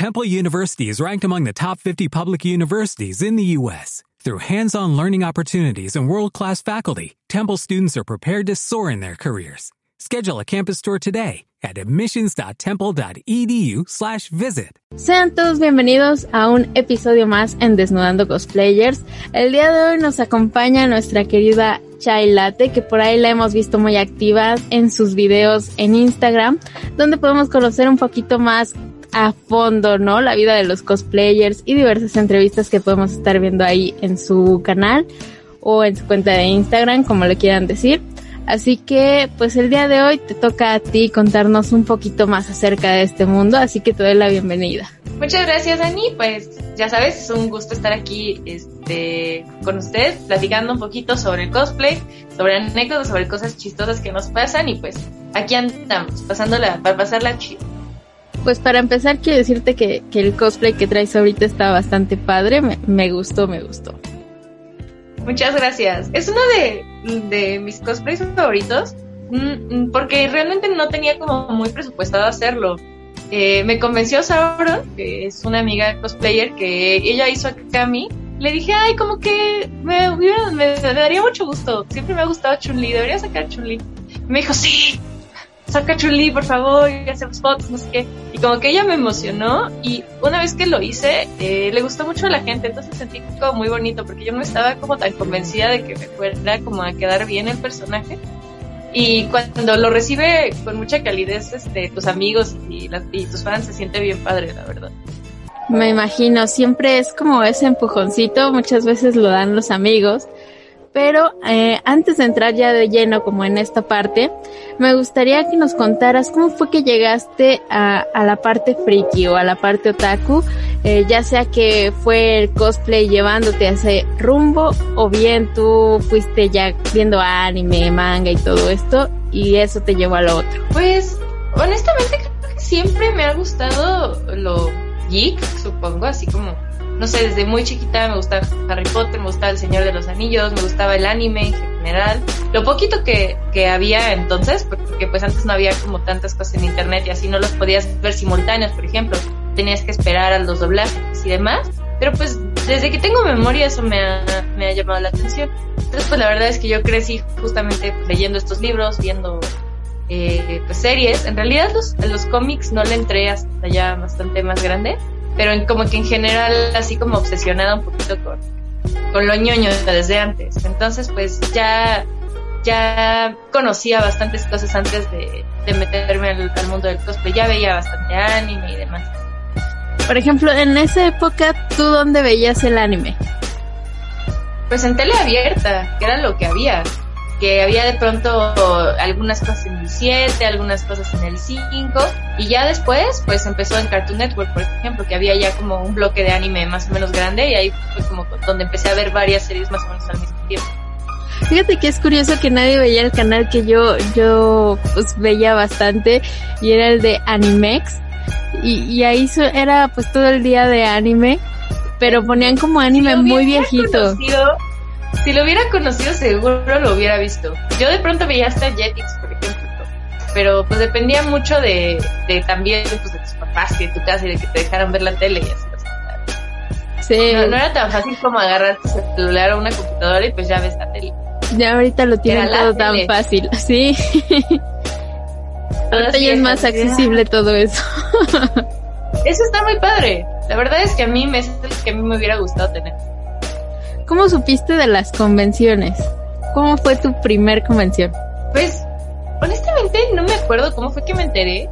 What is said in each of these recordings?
Temple University is ranked among the top 50 public universities in the U.S. Through hands-on learning opportunities and world-class faculty, Temple students are prepared to soar in their careers. Schedule a campus tour today at admissions.temple.edu slash visit. Sean todos bienvenidos a un episodio más en Desnudando Cosplayers. El día de hoy nos acompaña nuestra querida Chai Latte, que por ahí la hemos visto muy activa en sus videos en Instagram, donde podemos conocer un poquito más a fondo, ¿no? La vida de los cosplayers y diversas entrevistas que podemos estar viendo ahí en su canal o en su cuenta de Instagram, como le quieran decir. Así que, pues el día de hoy te toca a ti contarnos un poquito más acerca de este mundo, así que te doy la bienvenida. Muchas gracias, Dani. Pues ya sabes, es un gusto estar aquí este, con usted, platicando un poquito sobre el cosplay, sobre anécdotas, sobre cosas chistosas que nos pasan y pues aquí andamos, pasándola, para pasarla chido. Pues para empezar quiero decirte que, que, el cosplay que traes ahorita está bastante padre, me, me gustó, me gustó. Muchas gracias. Es uno de, de mis cosplays favoritos mm, porque realmente no tenía como muy presupuestado hacerlo. Eh, me convenció Sauron, que es una amiga cosplayer que ella hizo a Kami. Le dije, ay, como que me, me, me daría mucho gusto. Siempre me ha gustado Chun-Li, debería sacar Chun-Li. Me dijo, sí, saca Chun-Li, por favor, y hacemos fotos, no sé qué. Y como que ella me emocionó y una vez que lo hice, eh, le gustó mucho a la gente, entonces sentí como muy bonito porque yo no estaba como tan convencida de que me fuera como a quedar bien el personaje. Y cuando lo recibe con mucha calidez este, tus amigos y, y tus fans, se siente bien padre, la verdad. Me imagino, siempre es como ese empujoncito, muchas veces lo dan los amigos, pero eh, antes de entrar ya de lleno como en esta parte, me gustaría que nos contaras cómo fue que llegaste a, la parte friki o a la parte otaku, eh, ya sea que fue el cosplay llevándote a ese rumbo o bien tú fuiste ya viendo anime, manga y todo esto y eso te llevó a lo otro. Pues honestamente creo que siempre me ha gustado lo geek, supongo, así como no sé, desde muy chiquita me gustaba Harry Potter, me gustaba El Señor de los Anillos, me gustaba el anime en general. Lo poquito que, que había entonces, porque pues antes no había como tantas cosas en internet y así no los podías ver simultáneos, por ejemplo. Tenías que esperar a los doblajes y demás. Pero pues desde que tengo memoria eso me ha, me ha llamado la atención. Entonces pues la verdad es que yo crecí justamente leyendo estos libros, viendo eh, pues series. En realidad los, los cómics no le entré hasta ya bastante más grande pero en, como que en general así como obsesionada un poquito con, con lo ñoño desde antes. Entonces pues ya, ya conocía bastantes cosas antes de, de meterme al, al, mundo del cosplay, ya veía bastante anime y demás. Por ejemplo, en esa época, ¿tú dónde veías el anime? Pues en tele abierta, que era lo que había que había de pronto algunas cosas en el 7, algunas cosas en el 5, y ya después, pues empezó en Cartoon Network, por ejemplo, que había ya como un bloque de anime más o menos grande, y ahí fue como donde empecé a ver varias series más o menos al mismo tiempo. Fíjate que es curioso que nadie veía el canal que yo, yo pues veía bastante, y era el de Animex, y, y ahí era pues todo el día de anime, pero ponían como anime muy viejito. Conocido, si lo hubiera conocido seguro lo hubiera visto. Yo de pronto veía hasta Jetix, por ejemplo. Pero pues dependía mucho de, de también pues, de tus papás y de tu casa y de que te dejaran ver la tele y así. Sí. No, no era tan fácil como agarrar tu celular o una computadora y pues ya ves la tele. Ya ahorita lo tienen todo tan fácil, sí. ahorita ya es más accesible todo eso. eso está muy padre. La verdad es que a mí me es que a mí me hubiera gustado tener. ¿Cómo supiste de las convenciones? ¿Cómo fue tu primer convención? Pues, honestamente no me acuerdo cómo fue que me enteré,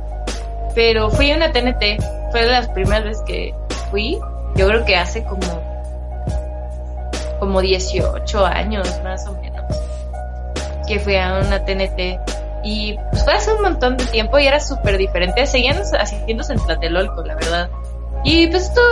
pero fui a una TNT. Fue de las primeras veces que fui. Yo creo que hace como, como 18 años más o menos, que fui a una TNT. Y pues fue hace un montón de tiempo y era súper diferente. Seguían haciéndose en Tlatelolco, la verdad. Y pues esto,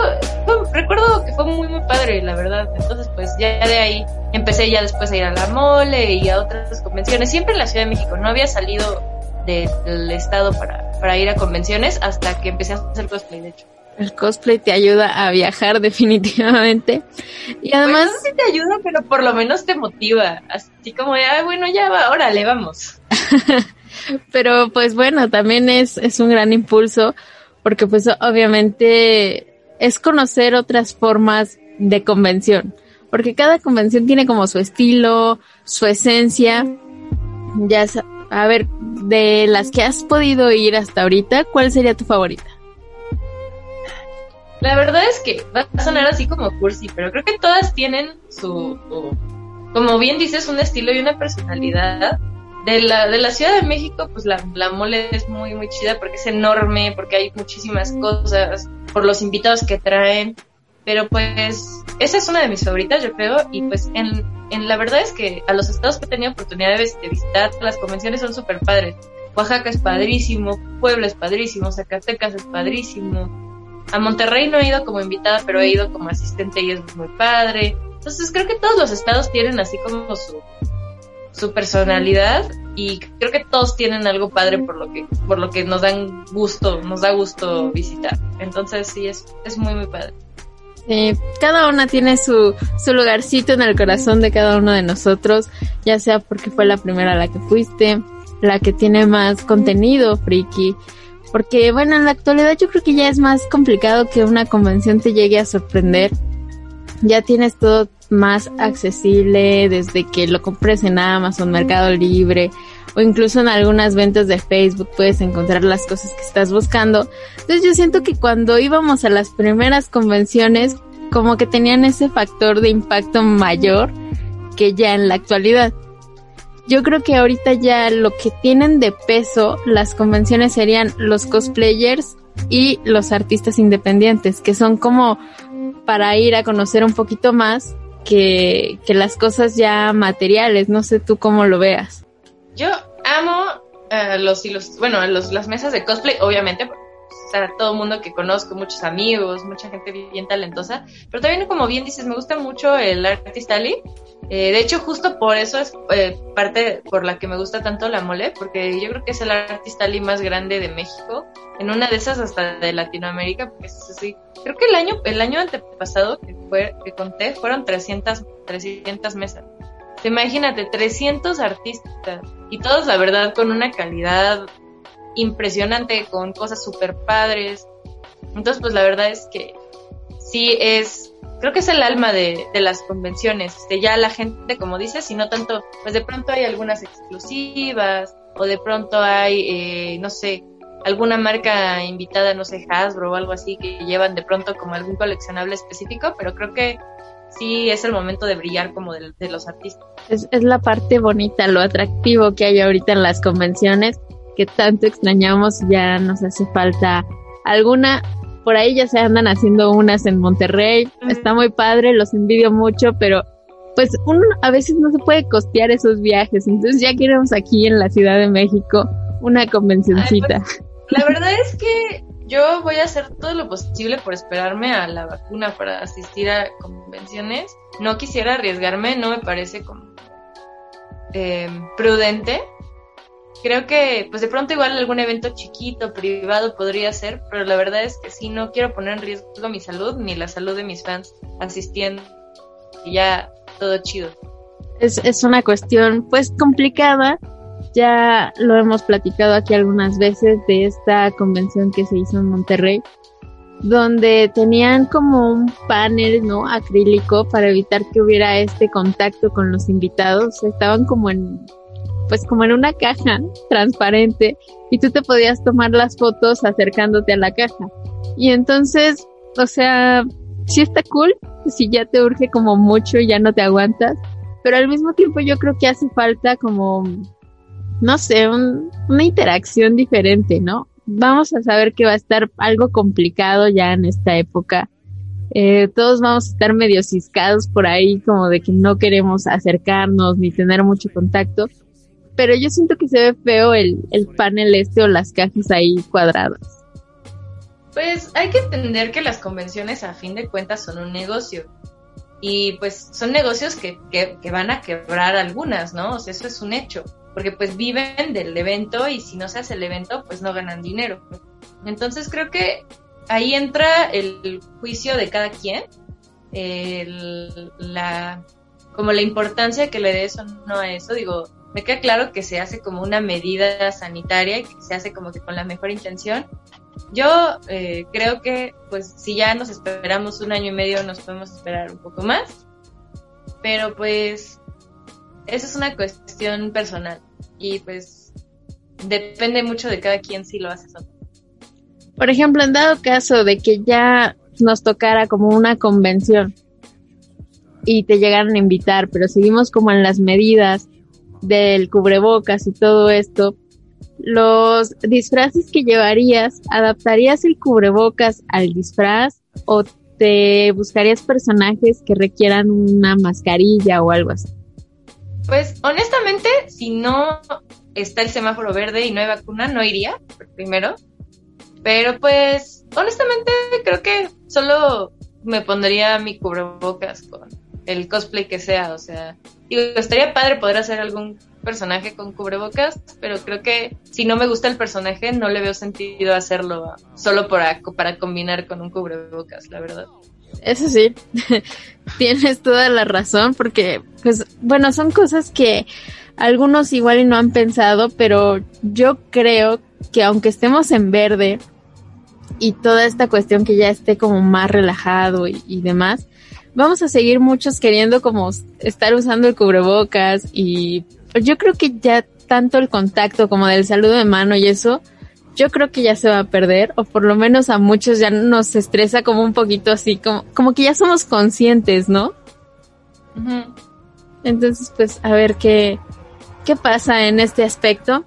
recuerdo que fue muy, muy padre, la verdad. Entonces, pues ya de ahí empecé ya después a ir a la mole y a otras convenciones, siempre en la Ciudad de México. No había salido de, del estado para, para ir a convenciones hasta que empecé a hacer cosplay, de hecho. El cosplay te ayuda a viajar definitivamente. Y además... Pues no sé si te ayuda, pero por lo menos te motiva. Así como de, ah, bueno, ya va, órale, vamos. pero pues bueno, también es, es un gran impulso porque pues obviamente es conocer otras formas de convención, porque cada convención tiene como su estilo, su esencia. Ya, a ver, de las que has podido ir hasta ahorita, ¿cuál sería tu favorita? La verdad es que va a sonar así como cursi, pero creo que todas tienen su, como bien dices, un estilo y una personalidad. De la, de la Ciudad de México, pues la, la mole es muy, muy chida porque es enorme, porque hay muchísimas cosas, por los invitados que traen. Pero pues esa es una de mis favoritas, yo creo. Y pues en, en la verdad es que a los estados que he tenido oportunidad de, visitar, las convenciones son súper padres. Oaxaca es padrísimo, Puebla es padrísimo, Zacatecas es padrísimo. A Monterrey no he ido como invitada, pero he ido como asistente y es muy padre. Entonces creo que todos los estados tienen así como su, su personalidad y creo que todos tienen algo padre por lo que por lo que nos dan gusto, nos da gusto visitar. Entonces sí es es muy muy padre. Sí, cada una tiene su, su lugarcito en el corazón de cada uno de nosotros, ya sea porque fue la primera a la que fuiste, la que tiene más contenido friki, porque bueno, en la actualidad yo creo que ya es más complicado que una convención te llegue a sorprender. Ya tienes todo más accesible desde que lo compres en Amazon, Mercado Libre o incluso en algunas ventas de Facebook puedes encontrar las cosas que estás buscando. Entonces yo siento que cuando íbamos a las primeras convenciones como que tenían ese factor de impacto mayor que ya en la actualidad. Yo creo que ahorita ya lo que tienen de peso las convenciones serían los cosplayers y los artistas independientes, que son como para ir a conocer un poquito más que, las cosas ya materiales. No sé tú cómo lo veas. Yo amo uh, los, los, bueno, los, las mesas de cosplay, obviamente, o sea, todo el mundo que conozco, muchos amigos, mucha gente bien talentosa, pero también como bien dices, me gusta mucho el Artist Alley. Eh, de hecho, justo por eso es eh, parte por la que me gusta tanto la mole, porque yo creo que es el Artist Alley más grande de México, en una de esas hasta de Latinoamérica, porque es así. Creo que el año, el año antepasado que fue, que conté, fueron 300, 300 mesas. Imagínate, 300 artistas y todos, la verdad, con una calidad impresionante, con cosas súper padres. Entonces, pues la verdad es que sí es, creo que es el alma de, de las convenciones. Ya la gente, como dices, si no tanto, pues de pronto hay algunas exclusivas o de pronto hay, eh, no sé, alguna marca invitada, no sé, Hasbro o algo así, que llevan de pronto como algún coleccionable específico, pero creo que sí es el momento de brillar como de, de los artistas. Es, es la parte bonita, lo atractivo que hay ahorita en las convenciones, que tanto extrañamos, ya nos hace falta alguna. Por ahí ya se andan haciendo unas en Monterrey, está muy padre, los envidio mucho, pero pues uno a veces no se puede costear esos viajes, entonces ya queremos aquí en la Ciudad de México una convencioncita. Pues, la verdad es que yo voy a hacer todo lo posible por esperarme a la vacuna para asistir a convenciones. No quisiera arriesgarme, no me parece como eh, prudente. Creo que, pues de pronto igual algún evento chiquito, privado podría ser, pero la verdad es que sí, no quiero poner en riesgo mi salud ni la salud de mis fans asistiendo. Y ya todo chido. Es, es una cuestión pues complicada, ya lo hemos platicado aquí algunas veces de esta convención que se hizo en Monterrey, donde tenían como un panel, ¿no? Acrílico para evitar que hubiera este contacto con los invitados. Estaban como en, pues como en una caja transparente y tú te podías tomar las fotos acercándote a la caja. Y entonces, o sea, sí está cool, si ya te urge como mucho ya no te aguantas, pero al mismo tiempo yo creo que hace falta como no sé, una interacción diferente, ¿no? Vamos a saber que va a estar algo complicado ya en esta época. Eh, todos vamos a estar medio ciscados por ahí, como de que no queremos acercarnos ni tener mucho contacto. Pero yo siento que se ve feo el, el panel este o las cajas ahí cuadradas. Pues hay que entender que las convenciones a fin de cuentas son un negocio. Y pues son negocios que, que, que van a quebrar algunas, ¿no? O sea, eso es un hecho porque pues viven del evento y si no se hace el evento, pues no ganan dinero. Entonces creo que ahí entra el juicio de cada quien, la, como la importancia que le dé eso no a eso. Digo, me queda claro que se hace como una medida sanitaria y que se hace como que con la mejor intención, Yo eh, creo que, pues, si ya nos esperamos un año y medio, nos podemos esperar un poco más. Pero, pues, eso es una cuestión personal. Y, pues, depende mucho de cada quien si lo hace o no. Por ejemplo, en dado caso de que ya nos tocara como una convención y te llegaran a invitar, pero seguimos como en las medidas del cubrebocas y todo esto, los disfraces que llevarías, ¿adaptarías el cubrebocas al disfraz o te buscarías personajes que requieran una mascarilla o algo así? Pues honestamente, si no está el semáforo verde y no hay vacuna, no iría primero. Pero pues, honestamente, creo que solo me pondría mi cubrebocas con el cosplay que sea. O sea, digo, estaría padre poder hacer algún personaje con cubrebocas, pero creo que si no me gusta el personaje, no le veo sentido hacerlo solo para, para combinar con un cubrebocas, la verdad. Eso sí, tienes toda la razón, porque, pues, bueno, son cosas que algunos igual y no han pensado, pero yo creo que aunque estemos en verde y toda esta cuestión que ya esté como más relajado y, y demás, vamos a seguir muchos queriendo como estar usando el cubrebocas y yo creo que ya tanto el contacto como del saludo de mano y eso, yo creo que ya se va a perder, o por lo menos a muchos ya nos estresa como un poquito así, como, como que ya somos conscientes, ¿no? Entonces, pues, a ver qué, qué pasa en este aspecto.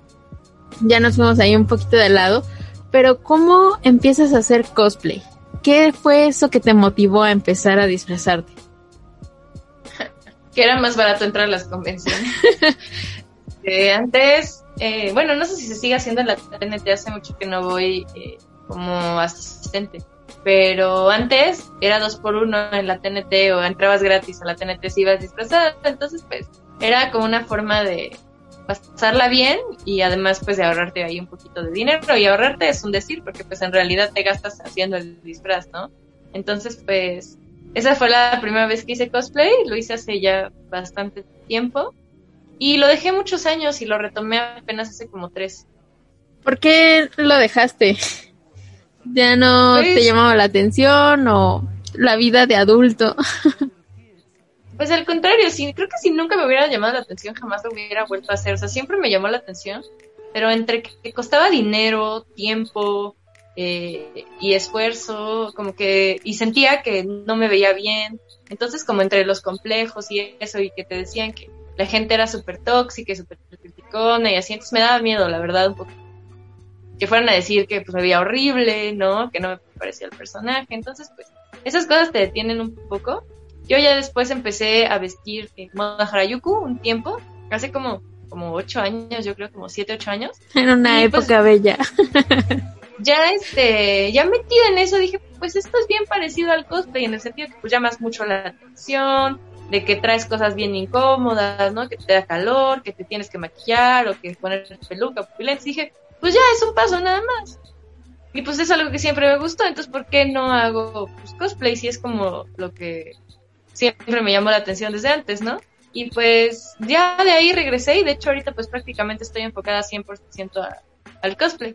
Ya nos fuimos ahí un poquito de lado, pero ¿cómo empiezas a hacer cosplay? ¿Qué fue eso que te motivó a empezar a disfrazarte? que era más barato entrar a las convenciones. Eh, antes, eh, bueno, no sé si se sigue haciendo en la TNT, hace mucho que no voy eh, como asistente, pero antes era dos por uno en la TNT o entrabas gratis a la TNT si ibas disfrazada, entonces pues era como una forma de pasarla bien y además pues de ahorrarte ahí un poquito de dinero y ahorrarte es un decir porque pues en realidad te gastas haciendo el disfraz, ¿no? Entonces pues esa fue la primera vez que hice cosplay, lo hice hace ya bastante tiempo y lo dejé muchos años y lo retomé apenas hace como tres. ¿Por qué lo dejaste? ¿Ya no te pues llamaba la atención o la vida de adulto? pues al contrario, sí, creo que si nunca me hubiera llamado la atención jamás lo hubiera vuelto a hacer. O sea, siempre me llamó la atención, pero entre que costaba dinero, tiempo, eh, y esfuerzo, como que, y sentía que no me veía bien. Entonces, como entre los complejos y eso, y que te decían que la gente era súper tóxica y súper criticona y así, entonces me daba miedo, la verdad, un poco. Que fueran a decir que pues me veía horrible, ¿no? Que no me parecía el personaje. Entonces, pues, esas cosas te detienen un poco. Yo ya después empecé a vestir en moda Harayuku un tiempo, hace como, como ocho años, yo creo, como siete, ocho años. Era una pues, época bella. ya este, ya metida en eso dije, pues esto es bien parecido al cosplay en el sentido que pues llamas mucho la atención, de que traes cosas bien incómodas, ¿no? Que te da calor, que te tienes que maquillar o que poner peluca, pupilentes. Dije, pues ya es un paso nada más. Y pues es algo que siempre me gustó, entonces ¿por qué no hago pues, cosplay si es como lo que siempre me llamó la atención desde antes, ¿no? Y pues ya de ahí regresé y de hecho ahorita pues prácticamente estoy enfocada 100% al cosplay.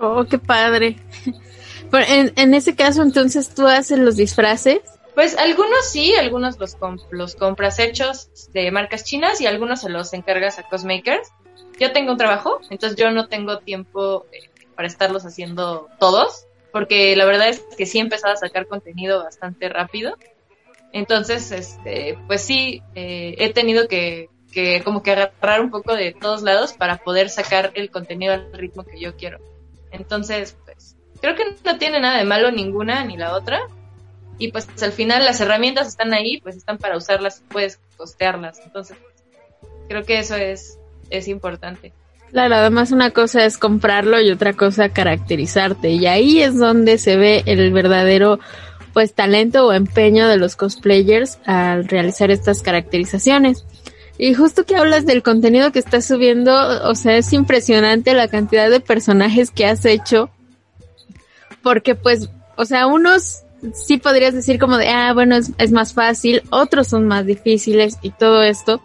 Oh, qué padre. en, en ese caso, entonces, ¿tú haces los disfraces? Pues algunos sí, algunos los, los compras hechos de marcas chinas y algunos se los encargas a cosmakers. Yo tengo un trabajo, entonces yo no tengo tiempo eh, para estarlos haciendo todos, porque la verdad es que sí he empezado a sacar contenido bastante rápido. Entonces, este, pues sí, eh, he tenido que, que como que agarrar un poco de todos lados para poder sacar el contenido al ritmo que yo quiero. Entonces, pues, creo que no tiene nada de malo ninguna ni la otra. Y pues al final las herramientas están ahí, pues están para usarlas, puedes costearlas. Entonces, creo que eso es, es importante. Claro, además una cosa es comprarlo y otra cosa caracterizarte. Y ahí es donde se ve el verdadero pues talento o empeño de los cosplayers al realizar estas caracterizaciones. Y justo que hablas del contenido que estás subiendo, o sea, es impresionante la cantidad de personajes que has hecho. Porque pues, o sea, unos sí podrías decir como de, ah, bueno, es, es más fácil, otros son más difíciles y todo esto.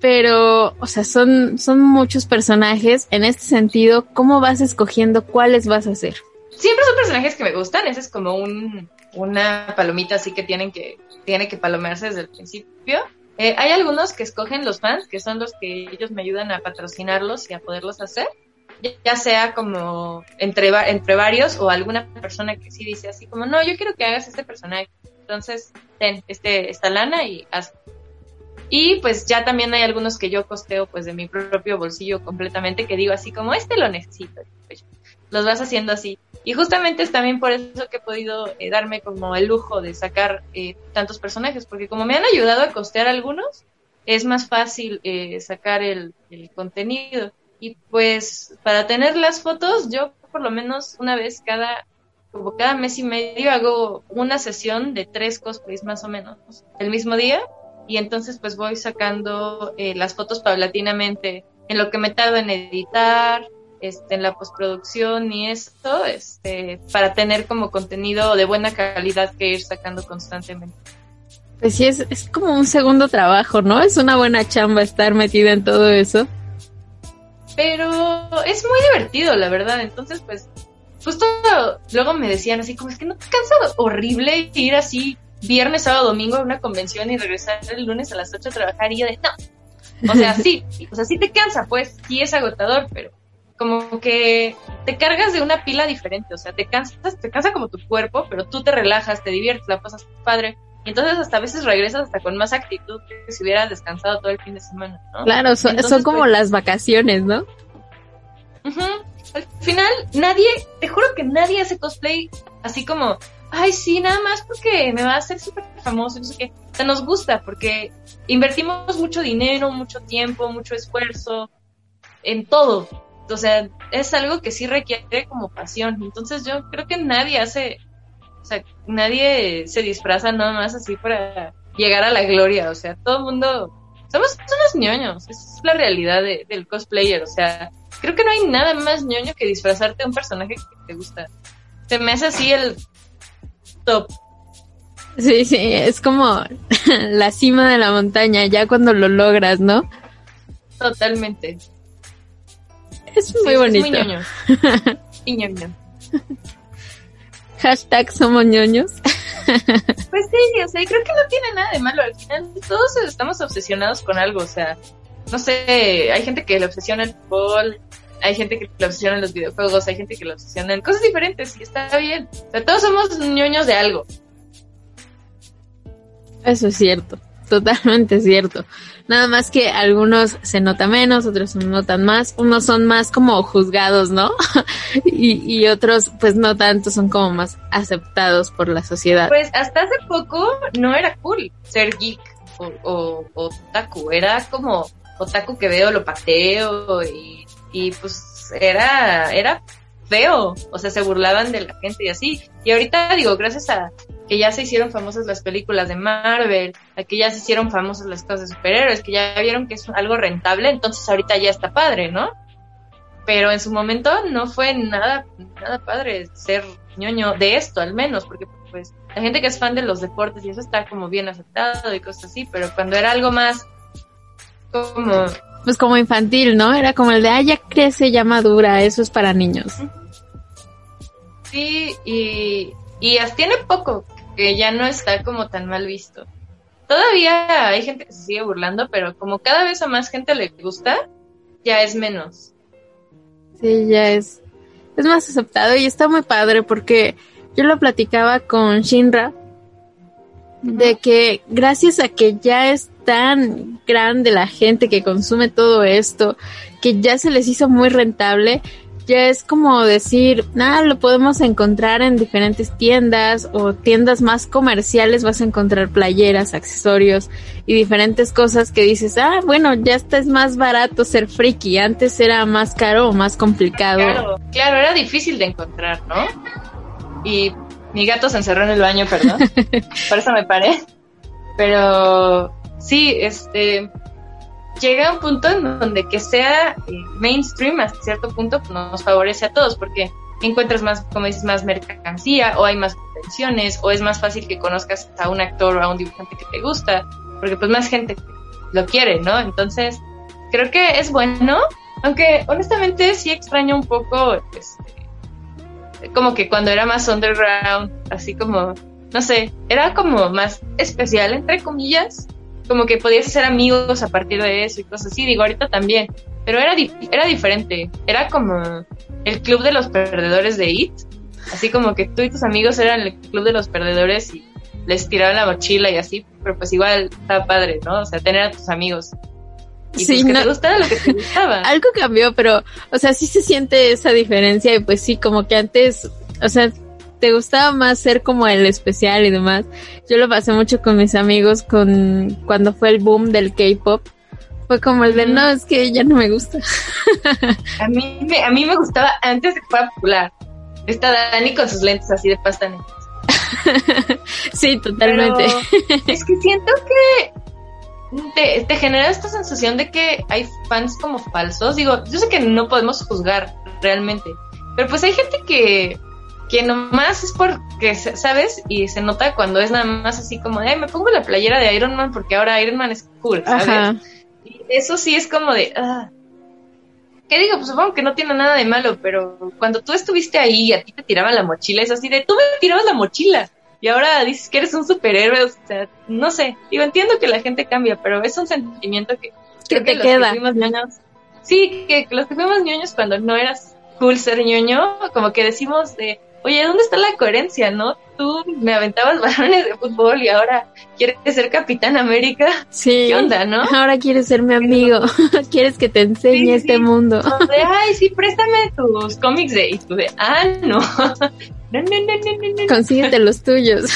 pero, o sea, son, son muchos personajes. En este sentido, ¿cómo vas escogiendo cuáles vas a hacer? Siempre son personajes que me gustan, ese es como un, una palomita así que tienen que, tiene que palomearse desde el principio. Eh, hay algunos que escogen los fans, que son los que ellos me ayudan a patrocinarlos y a poderlos hacer, ya sea como entre, entre varios o alguna persona que sí dice así como, no, yo quiero que hagas este personaje, entonces ten este, esta lana y haz. Y pues ya también hay algunos que yo costeo pues de mi propio bolsillo completamente, que digo así como, este lo necesito. Pues, los vas haciendo así. Y justamente es también por eso que he podido eh, darme como el lujo de sacar eh, tantos personajes, porque como me han ayudado a costear algunos, es más fácil eh, sacar el, contenido. Y pues para tener las fotos, yo por lo menos una vez cada, como cada mes y medio hago una sesión de tres cosplays más o menos el mismo día. Y entonces pues voy sacando las fotos paulatinamente en lo que me tardo en editar, este, en la postproducción y esto, este, para tener como contenido de buena calidad que ir sacando constantemente. Pues sí, es, es como un segundo trabajo, ¿no? Es una buena chamba estar metida en todo eso. Pero es muy divertido, la verdad. Entonces, pues, justo luego me decían así, como es que no te cansa horrible ir así viernes, sábado, domingo a una convención y regresar el lunes a las 8 a trabajar y yo de, no. O sea, sí, o sea, sí te cansa, pues, sí es agotador, pero como que te cargas de una pila diferente, o sea, te cansas, te cansa como tu cuerpo, pero tú te relajas, te diviertes, la pasas padre. Entonces hasta a veces regresas hasta con más actitud que si hubieras descansado todo el fin de semana, ¿no? Claro, son, como pues, las vacaciones, ¿no? Al final, nadie, te juro que nadie hace cosplay así como, ay, sí, nada más porque me va a hacer súper famoso, no sé qué. O sea, nos gusta porque invertimos mucho dinero, mucho tiempo, mucho esfuerzo en todo o sea, es algo que sí requiere como pasión. Entonces yo creo que nadie hace, sea, nadie se disfraza nada más así para llegar a la gloria. O sea, todo el mundo, somos unos ñoños, es la realidad del cosplayer. O sea, creo que no hay nada más ñoño que disfrazarte de un personaje que te gusta. Se me hace así el top. Sí, sí, es como la cima de la montaña, ya cuando lo logras, ¿no? Totalmente. Es muy bonito. Es muy ñoño. y ñoño. Hashtag somos ñoños. pues sí, o sea, creo que no tiene nada de malo. Al final todos estamos obsesionados con algo, o sea, no sé, hay gente que le obsesiona el fútbol, hay gente que le obsesiona en los videojuegos, hay gente que le obsesiona en cosas diferentes y está bien. O sea, todos somos ñoños de algo. Eso es cierto, totalmente cierto. Nada más que algunos se nota menos, otros se notan más, unos son más como juzgados, ¿no? y, otros pues no tanto, son como más aceptados por la sociedad. Pues hasta hace poco no era cool ser geek o, otaku, era como otaku que veo, lo pateo y, y pues era, era feo, o sea, se burlaban de la gente y así. Y ahorita digo, gracias a que ya se hicieron famosas las películas de Marvel, a que ya se hicieron famosas las cosas de superhéroes, que ya vieron que es algo rentable, entonces ahorita ya está padre, ¿no? Pero en su momento no fue nada, nada padre ser ñoño de esto, al menos, porque pues la gente que es fan de los deportes y eso está como bien aceptado y cosas así, pero cuando era algo más como... Pues como infantil, ¿no? Era como el de, ah, ya crece, ya madura, eso es para niños. Sí, y, y tiene poco que ya no está como tan mal visto. Todavía hay gente que se sigue burlando, pero como cada vez a más gente le gusta, ya es menos. Sí, ya es, es más aceptado y está muy padre porque yo lo platicaba con Shinra de que gracias a que ya es tan grande la gente que consume todo esto, que ya se les hizo muy rentable, ya es como decir, nada, lo podemos encontrar en diferentes tiendas o tiendas más comerciales, vas a encontrar playeras, accesorios y diferentes cosas que dices, ah, bueno, ya está es más barato ser friki, antes era más caro o más complicado. Claro, claro, era difícil de encontrar, ¿no? Y mi gato se encerró en el baño, perdón, por eso me paré. Pero sí, este, llega un punto en donde que sea eh, mainstream hasta cierto punto pues, nos favorece a todos porque encuentras más, como dices, más mercancía o hay más convenciones o es más fácil que conozcas a un actor o a un dibujante que te gusta porque pues más gente lo quiere, ¿no? Entonces, creo que es bueno, aunque honestamente sí extraño un poco, este, como que cuando era más underground, así como, no sé, era como más especial, entre comillas, como que podías hacer amigos a partir de eso y cosas así, digo, ahorita también, pero era, era diferente, era como el club de los perdedores de IT, así como que tú y tus amigos eran el club de los perdedores y les tiraban la mochila y así, pero pues igual estaba padre, ¿no? O sea, tener a tus amigos. Y sí, pues que te gustara lo que te gustaba. Algo cambió, pero, o sea, sí se siente esa diferencia y pues sí, como que antes, o sea, te gustaba más ser como el especial y demás. Yo lo pasé mucho con mis amigos con cuando fue el boom del K-pop. Fue como el de, no, es que ya no me gusta. a mí me, a mí me gustaba antes de que fuera popular. Está Dani con sus lentes así de pasta negra. sí, totalmente. es que siento que te, te, genera esta sensación de que hay fans como falsos. Digo, yo sé que no podemos juzgar realmente, pero pues hay gente que, que nomás es porque, ¿sabes? Y se nota cuando es nada más así como de, me pongo la playera de Iron Man porque ahora Iron Man es cool, ¿sabes? Y eso sí es como de, ah. ¿Qué digo? Pues supongo que no tiene nada de malo, pero cuando tú estuviste ahí y a ti te tiraban la mochila, es así de, tú me tirabas la mochila y ahora dices que eres un superhéroe, o sea, no sé, digo, entiendo que la gente cambia, pero es un sentimiento que, que te queda. sí, que, los que fuimos ñoños cuando no eras cool ser ñoño, como que decimos de, oye, ¿dónde está la coherencia, no? Tú me aventabas balones de fútbol y ahora quieres ser Capitán América. Sí. ¿Qué onda, no? Ahora quieres ser mi amigo. quieres que te enseñe este mundo. de, ay, sí, préstame tus cómics de... Y tú de, ah, no. No, no, no, no, Consíguete los tuyos.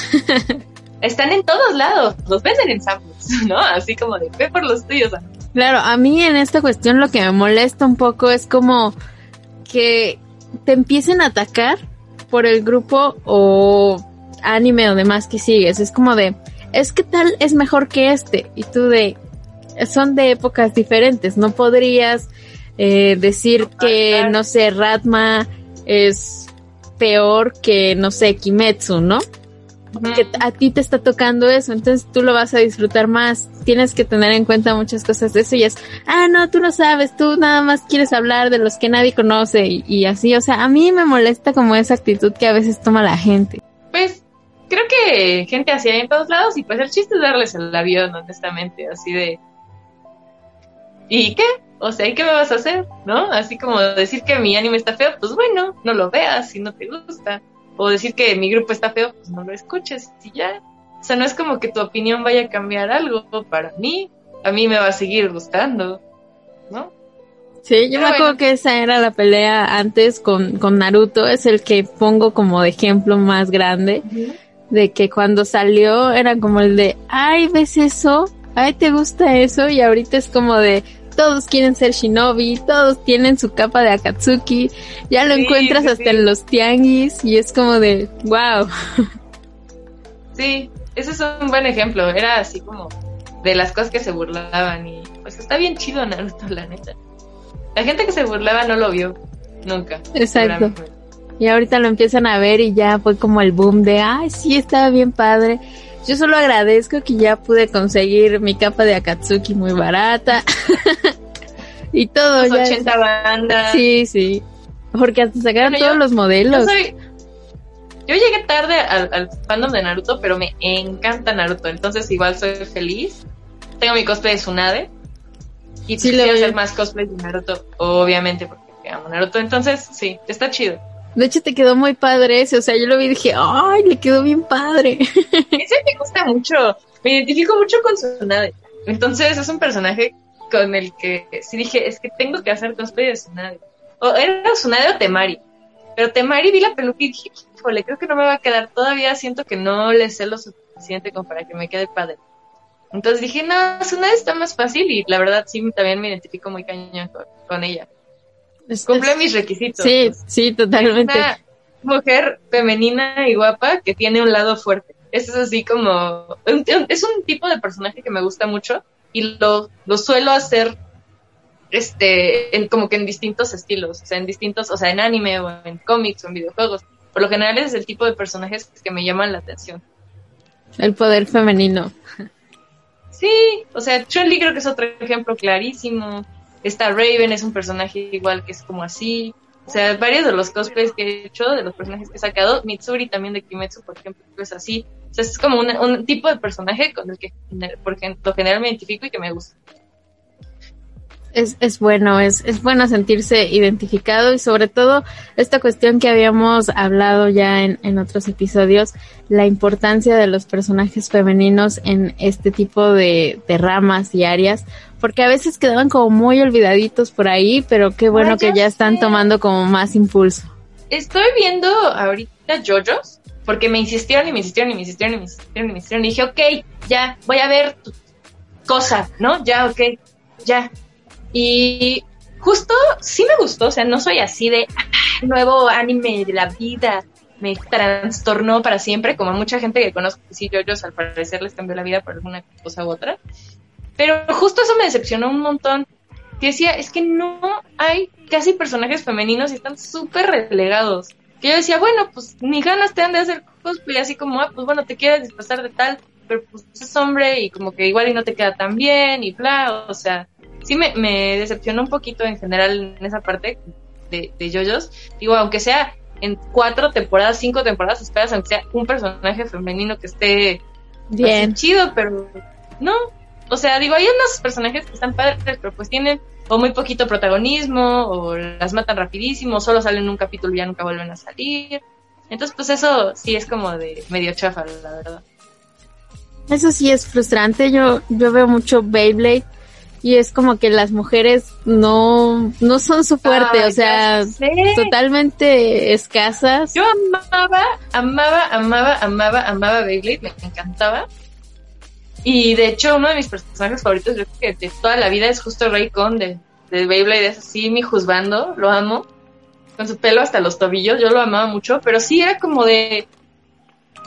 Están en todos lados, los venden en samples, ¿no? Así como de ve por los tuyos. Claro, a mí en esta cuestión lo que me molesta un poco es como que te empiecen a atacar por el grupo o anime o demás que sigues. Es como de, es que tal es mejor que este. Y tú de, son de épocas diferentes. No podrías eh, decir que, no sé, Ratma es peor que, no sé, Kimetsu, ¿no? Que a ti te está tocando eso, entonces tú lo vas a disfrutar más. Tienes que tener en cuenta muchas cosas de eso y es, ah, no, tú no sabes, tú nada más quieres hablar de los que nadie conoce y, así, o sea, a mí me molesta como esa actitud que a veces toma la gente. Pues creo que gente así hay en todos lados y pues el chiste es darles el avión, honestamente, así de... ¿Y qué? o sea, ¿y qué me vas a hacer? ¿No? Así como decir que mi anime está feo, pues bueno, no lo veas si no te gusta. O decir que mi grupo está feo, pues no lo escuches y ya. O sea, no es como que tu opinión vaya a cambiar algo para mí. A mí me va a seguir gustando, ¿no? Sí, yo me acuerdo que esa era la pelea antes con, con Naruto, es el que pongo como de ejemplo más grande, de que cuando salió era como el de, ay, ¿ves eso? Ay, ¿te gusta eso? Y ahorita es como de, todos quieren ser shinobi, todos tienen su capa de Akatsuki, ya lo encuentras hasta en los tianguis y es como de, wow. Sí, ese es un buen ejemplo, era así como de las cosas que se burlaban y pues está bien chido Naruto, la neta. La gente que se burlaba no lo vio nunca. Exacto. Y ahorita lo empiezan a ver y ya fue como el boom de, ay, sí, estaba bien padre. Yo solo agradezco que ya pude conseguir mi capa de Akatsuki muy barata. y todo. ya 80 bandas. Sí, sí. Porque hasta sacaron todos los modelos. Yo, llegué tarde al, fandom de Naruto, pero me encanta Naruto. Entonces igual soy feliz. Tengo mi cosplay de Tsunade. Y sí, quiero hacer más cosplay de Naruto, obviamente, porque amo Naruto. Entonces, sí, está chido. De hecho, te quedó muy padre ese. O sea, yo lo vi y dije, ¡ay, le quedó bien padre! Ese me gusta mucho. Me identifico mucho con Tsunade. Entonces, es un personaje con el que sí dije, es que tengo que hacer cosplay de Tsunade. O era Tsunade o Temari. Pero Temari vi la peluca y dije, híjole, creo que no me va a quedar. Todavía siento que no le sé lo suficiente como para que me quede padre. Entonces dije, no, Tsunade está más fácil y la verdad sí también me identifico muy cañón con ella. Cumple mis requisitos. Sí, sí, totalmente. Una mujer femenina y guapa que tiene un lado fuerte. Eso es así como... Es un tipo de personaje que me gusta mucho y lo, lo suelo hacer este en, como que en distintos estilos, o sea, en distintos, o sea, en anime o en cómics o en videojuegos. Por lo general es el tipo de personajes que me llaman la atención. El poder femenino. Sí, o sea, Chun-Li creo que es otro ejemplo clarísimo. Esta Raven es un personaje igual que es como así. O sea, varios de los cosplays que he hecho, de los personajes que he sacado, Mitsuri también de Kimetsu, por ejemplo, es así. O sea, es como un tipo de personaje con el que por lo general me identifico y que me gusta es, es bueno, es, es bueno sentirse identificado y sobre todo esta cuestión que habíamos hablado ya en, en otros episodios, la importancia de los personajes femeninos en este tipo de, de ramas y áreas, porque a veces quedaban como muy olvidaditos por ahí, pero qué bueno que ya están tomando como más impulso. Estoy viendo ahorita JoJo's, porque me insistieron y me insistieron y me insistieron y me insistieron y me insistieron y dije, ok, ya, voy a ver tu cosa, ¿no? Ya, ok, ya. Y justo sí me gustó, o sea, no soy así de ah, nuevo anime de la vida, me trastornó para siempre, como mucha gente que conozco sí, yo, al parecer les cambió la vida por alguna cosa u otra. Pero justo eso me decepcionó un montón. Que decía, es que no hay casi personajes femeninos y están súper relegados. Que yo decía, bueno, pues ni ganas te han de hacer cosplay, así como, ah, pues bueno, te quieres disfrazar de tal, pero pues es hombre y como que igual y no te queda tan bien y bla, o sea, sí me, me decepcionó un poquito en general en esa parte de, de JoJo's. Digo, aunque sea en cuatro temporadas, cinco temporadas, esperas aunque sea un personaje femenino que esté bien chido, pero no. O sea, digo, hay unos personajes que están padres, pero pues tienen o muy poquito protagonismo, o las matan rapidísimo, solo salen un capítulo y ya nunca vuelven a salir. Entonces, pues eso sí es como de medio chafa, la verdad. Eso sí es frustrante. Yo, yo veo mucho Beyblade y es como que las mujeres no, no son su fuerte, o sea, totalmente escasas. Yo amaba, amaba, amaba, amaba, amaba Beyblade, me encantaba. Y de hecho, uno de mis personajes favoritos, creo que de toda la vida es justo Raycon de, de Beyblade, es así, mi juzgando, lo amo. Con su pelo hasta los tobillos, yo lo amaba mucho, pero sí era como de.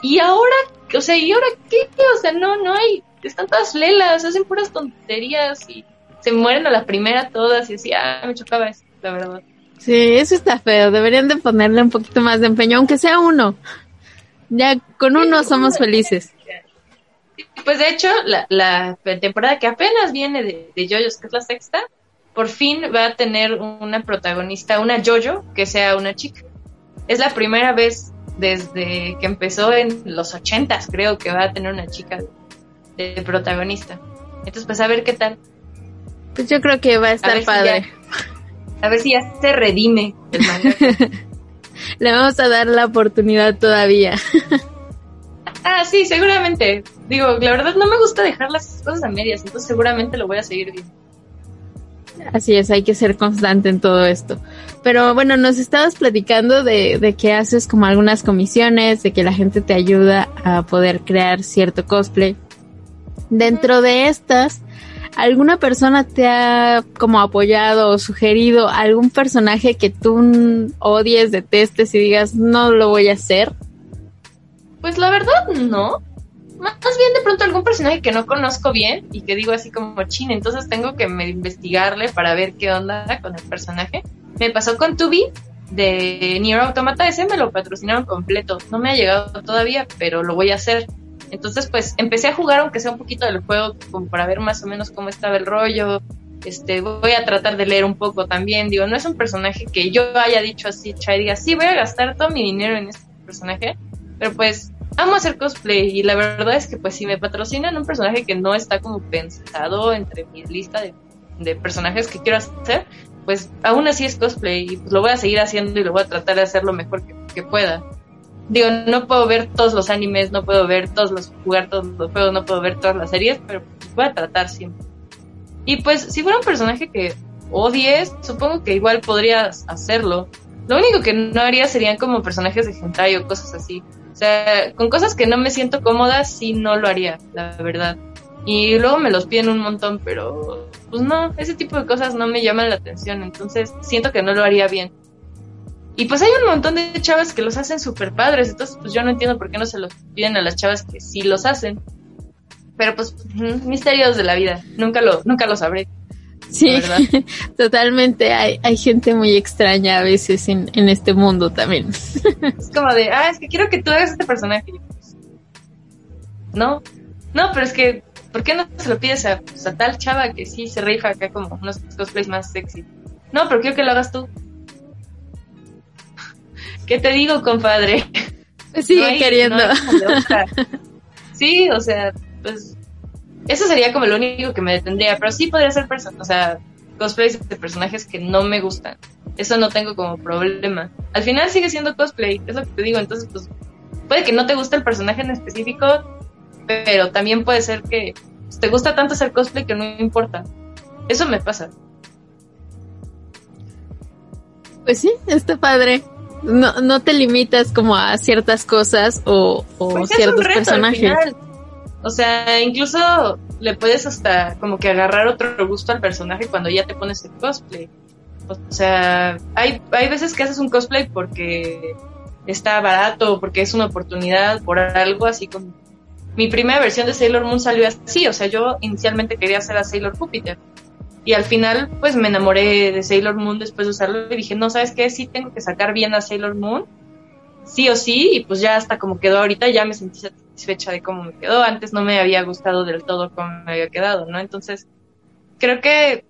¿Y ahora? O sea, ¿y ahora qué? O sea, no, no hay están todas lelas, hacen puras tonterías y se mueren a la primera todas y así, ah, me chocaba eso, la verdad. Sí, eso está feo, deberían de ponerle un poquito más de empeño, aunque sea uno. Ya con uno somos felices. Pues de hecho, la, la temporada que apenas viene de, de Yoyos, que es la sexta, por fin va a tener una protagonista, una Jojo, que sea una chica. Es la primera vez desde que empezó en los ochentas, creo que va a tener una chica de protagonista. Entonces, pues a ver qué tal. Pues yo creo que va a estar padre. a ver si ya se redime el manga. Le vamos a dar la oportunidad todavía. ah, sí, seguramente. Digo, la verdad no me gusta dejar las cosas a medias, entonces seguramente lo voy a seguir viendo. Así es, hay que ser constante en todo esto. Pero bueno, nos estabas platicando de, de que haces como algunas comisiones, de que la gente te ayuda a poder crear cierto cosplay. Dentro de estas, ¿alguna persona te ha como apoyado o sugerido algún personaje que tú odies, detestes y digas no lo voy a hacer? Pues la verdad no. Más bien de pronto algún personaje que no conozco bien y que digo así como chin, entonces tengo que investigarle para ver qué onda con el personaje. Me pasó con Tubi de Nier Automata, ese me lo patrocinaron completo. No me ha llegado todavía, pero lo voy a hacer. Entonces, pues empecé a jugar, aunque sea un poquito del juego, como para ver más o menos cómo estaba el rollo. Este, voy a tratar de leer un poco también. Digo, no es un personaje que yo haya dicho así, Chai, diga, sí, voy a gastar todo mi dinero en este personaje, pero pues amo hacer cosplay y la verdad es que pues si me patrocinan un personaje que no está como pensado entre mi lista de, de personajes que quiero hacer, pues aún así es cosplay y pues lo voy a seguir haciendo y lo voy a tratar de hacer lo mejor que, pueda digo, no puedo ver todos los animes, no puedo ver todos los, jugar todos los juegos, no puedo ver todas las series, pero voy a tratar siempre. Y pues, si fuera un personaje que odies, supongo que igual podrías hacerlo. Lo único que no haría serían como personajes de hentai o cosas así. O sea, con cosas que no me siento cómoda, sí no lo haría, la verdad. Y luego me los piden un montón, pero pues no, ese tipo de cosas no me llaman la atención, entonces siento que no lo haría bien. Y pues hay un montón de chavas que los hacen súper padres, entonces pues yo no entiendo por qué no se los piden a las chavas que sí los hacen. Pero pues misterios de la vida, nunca lo, nunca lo sabré. Sí, totalmente. Hay, hay gente muy extraña a veces en, en este mundo también. Es como de, ah, es que quiero que tú hagas este personaje. No, no, pero es que ¿por qué no se lo pides a, pues, a tal chava que sí se rifa acá como unos cosplays más sexy? No, pero quiero que lo hagas tú. ¿Qué te digo, compadre? Sigue queriendo. sí, o sea, pues eso sería como lo único que me detendría, pero sí podría ser persona, o sea, cosplays de personajes que no me gustan. Eso no tengo como problema. Al final sigue siendo cosplay, es lo que te digo, entonces pues puede que no te guste el personaje en específico, pero también puede ser que te gusta tanto hacer cosplay que no importa. Eso me pasa. Pues sí, está padre. No, no te limitas como a ciertas cosas o, o Pues ciertos es un reto al personajes. final. O sea, incluso le puedes hasta como que agarrar otro gusto al personaje cuando ya te pones el cosplay. O sea, hay, hay veces que haces un cosplay porque está barato, porque es una oportunidad, por algo así como... Mi primera versión de Sailor Moon salió así, o sea, yo inicialmente quería hacer a Sailor Júpiter. Y al final, pues me enamoré de Sailor Moon después de usarlo y dije, no, ¿sabes qué? Sí tengo que sacar bien a Sailor Moon, sí o sí, y pues ya hasta como quedó ahorita, ya me sentí satisfecha de cómo me quedó. Antes no me había gustado del todo cómo me había quedado, ¿no? Entonces, creo que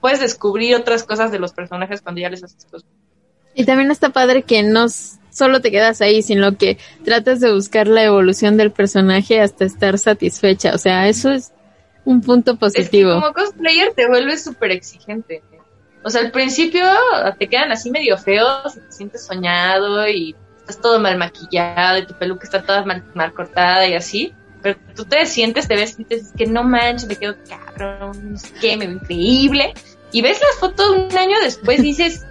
puedes descubrir otras cosas de los personajes cuando ya les haces cosas. Y también está padre que no solo te quedas ahí, sino que tratas de buscar la evolución del personaje hasta estar satisfecha. O sea, eso es un punto Es que positivo. como cosplayer te vuelves súper exigente. O sea, al principio te quedan así medio feos, y te sientes soñado y estás todo mal maquillado y tu peluca está toda mal, mal cortada y así. Pero tú te sientes, te ves y te dices que no manches, me quedo cabrón, no sé qué, me veo increíble. Y ves las fotos un año después y dices,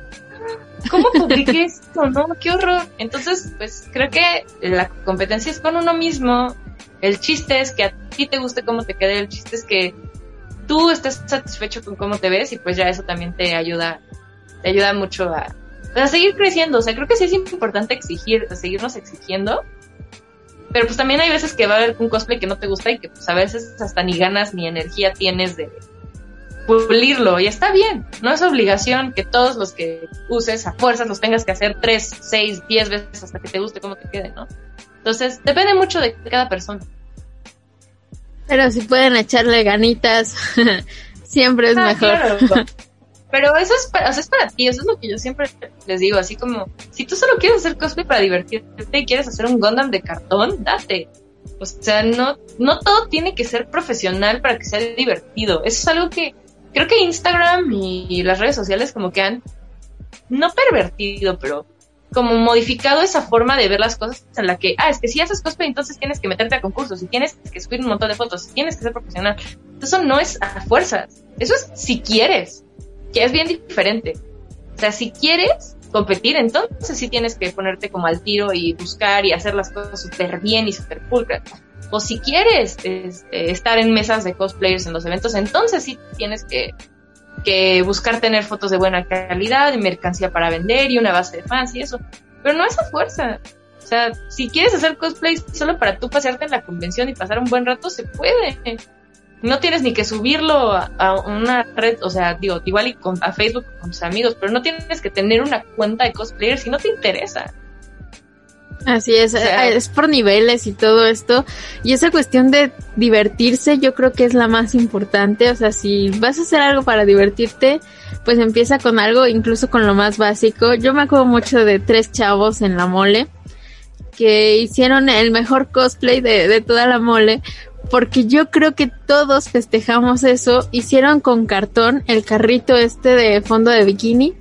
¿cómo publiqué esto? No, qué horror. Entonces, pues creo que la competencia es con uno mismo. El chiste es que a ti te guste cómo te quede, el chiste es que tú estés satisfecho con cómo te ves y pues ya eso también te ayuda, te ayuda mucho a, a seguir creciendo. O sea, creo que sí es importante exigir, seguirnos exigiendo. Pero pues también hay veces que va a haber un cosplay que no te gusta y que pues a veces hasta ni ganas ni energía tienes de pulirlo y está bien. No es obligación que todos los que uses a fuerzas los tengas que hacer tres, seis, diez veces hasta que te guste cómo te quede, ¿no? Entonces, depende mucho de cada persona. Pero si pueden echarle ganitas, siempre es Ah, mejor. claro. Pero eso es para, es para ti, eso es lo que yo siempre les digo, así como, si tú solo quieres hacer cosplay para divertirte y quieres hacer un Gundam de cartón, date. O sea, no, no todo tiene que ser profesional para que sea divertido. Eso es algo que creo que Instagram y las redes sociales como que han, no pervertido, pero como modificado esa forma de ver las cosas en la que, ah, es que si haces cosplay entonces tienes que meterte a concursos y tienes que subir un montón de fotos tienes que ser profesional. Eso no es a fuerzas, eso es si quieres, que es bien diferente. O sea, si quieres competir, entonces sí tienes que ponerte como al tiro y buscar y hacer las cosas súper bien y súper pulcras. O si quieres este, estar en mesas de cosplayers en los eventos, entonces sí tienes que, que buscar tener fotos de buena calidad y mercancía para vender y una base de fans y eso. Pero no es fuerza. O sea, si quieres hacer cosplay solo para tú pasearte en la convención y pasar un buen rato, se puede. No tienes ni que subirlo a, a una red, o sea, digo, igual y con, a Facebook con tus amigos, pero no tienes que tener una cuenta de cosplayer si no te interesa. Así es, O sea- es por niveles y todo esto. Y esa cuestión de divertirse yo creo que es la más importante. O sea, si vas a hacer algo para divertirte, pues empieza con algo, incluso con lo más básico. Yo me acuerdo mucho de tres chavos en la mole que hicieron el mejor cosplay de, de toda la mole. Porque yo creo que todos festejamos eso. Hicieron con cartón el carrito este de fondo de bikini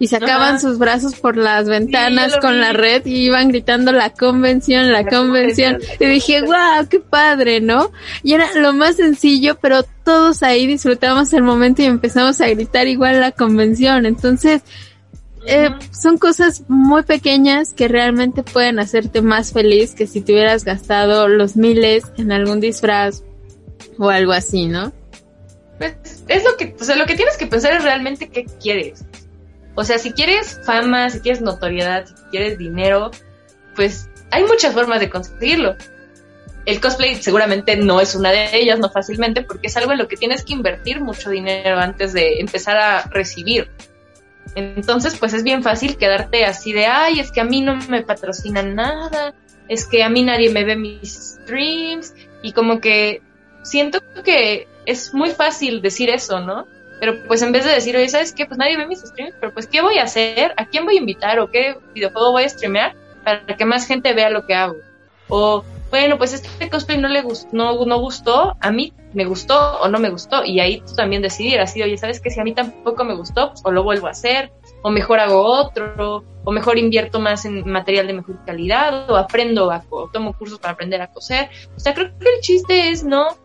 y sacaban Ajá. sus brazos por las ventanas con vi. la red y iban gritando la convención, la La convención. convención. Y dije, wow, qué padre, ¿no? Y era lo más sencillo, pero todos ahí disfrutamos el momento y empezamos a gritar igual la convención. Entonces, eh, son cosas muy pequeñas que realmente pueden hacerte más feliz que si te hubieras gastado los miles en algún disfraz o algo así, ¿no? Pues es lo que, o sea, lo que tienes que pensar es realmente qué quieres. O sea, si quieres fama, si quieres notoriedad, si quieres dinero, pues hay muchas formas de conseguirlo. El cosplay seguramente no es una de ellas, no fácilmente, porque es algo en lo que tienes que invertir mucho dinero antes de empezar a recibir. Entonces, pues es bien fácil quedarte así de, ay, es que a mí no me patrocinan nada, es que a mí nadie me ve mis streams, y como que siento que es muy fácil decir eso, ¿no? Pero pues en vez de decir, oye, ¿sabes qué? Pues nadie ve mis streams, pero pues ¿qué voy a hacer? ¿A quién voy a invitar? ¿O qué videojuego voy a streamear? Para que más gente vea lo que hago. O, bueno, pues este cosplay no le gustó, no, no gustó, a mí me gustó o no me gustó. Y ahí tú también decidir, así, oye, ¿sabes qué? Si a mí tampoco me gustó, pues o lo vuelvo a hacer, o mejor hago otro, o mejor invierto más en material de mejor calidad, o aprendo, a, o tomo cursos para aprender a coser. O sea, creo que el chiste es no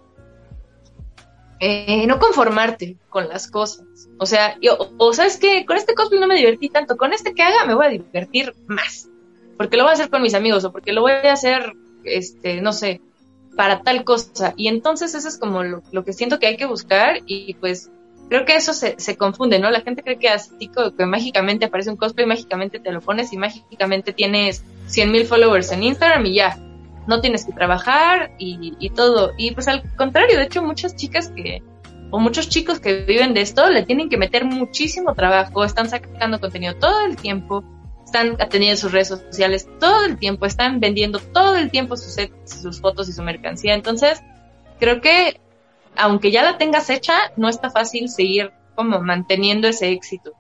eh, no conformarte con las cosas. O sea, yo, o sabes que con este cosplay no me divertí tanto, con este que haga me voy a divertir más. Porque lo voy a hacer con mis amigos o porque lo voy a hacer, este, no sé, para tal cosa. Y entonces eso es como lo, que siento que hay que buscar y pues creo que eso se, se confunde, ¿no? La gente cree que así que mágicamente aparece un cosplay, mágicamente te lo pones y mágicamente tienes 100 mil followers en Instagram y ya, no tienes que trabajar y, todo. Y pues al contrario, de hecho muchas chicas que, o muchos chicos que viven de esto, le tienen que meter muchísimo trabajo, están sacando contenido todo el tiempo, están atendiendo sus redes sociales todo el tiempo, están vendiendo todo el tiempo sus, sus fotos y su mercancía. Entonces, creo que aunque ya la tengas hecha, no está fácil seguir como manteniendo ese éxito.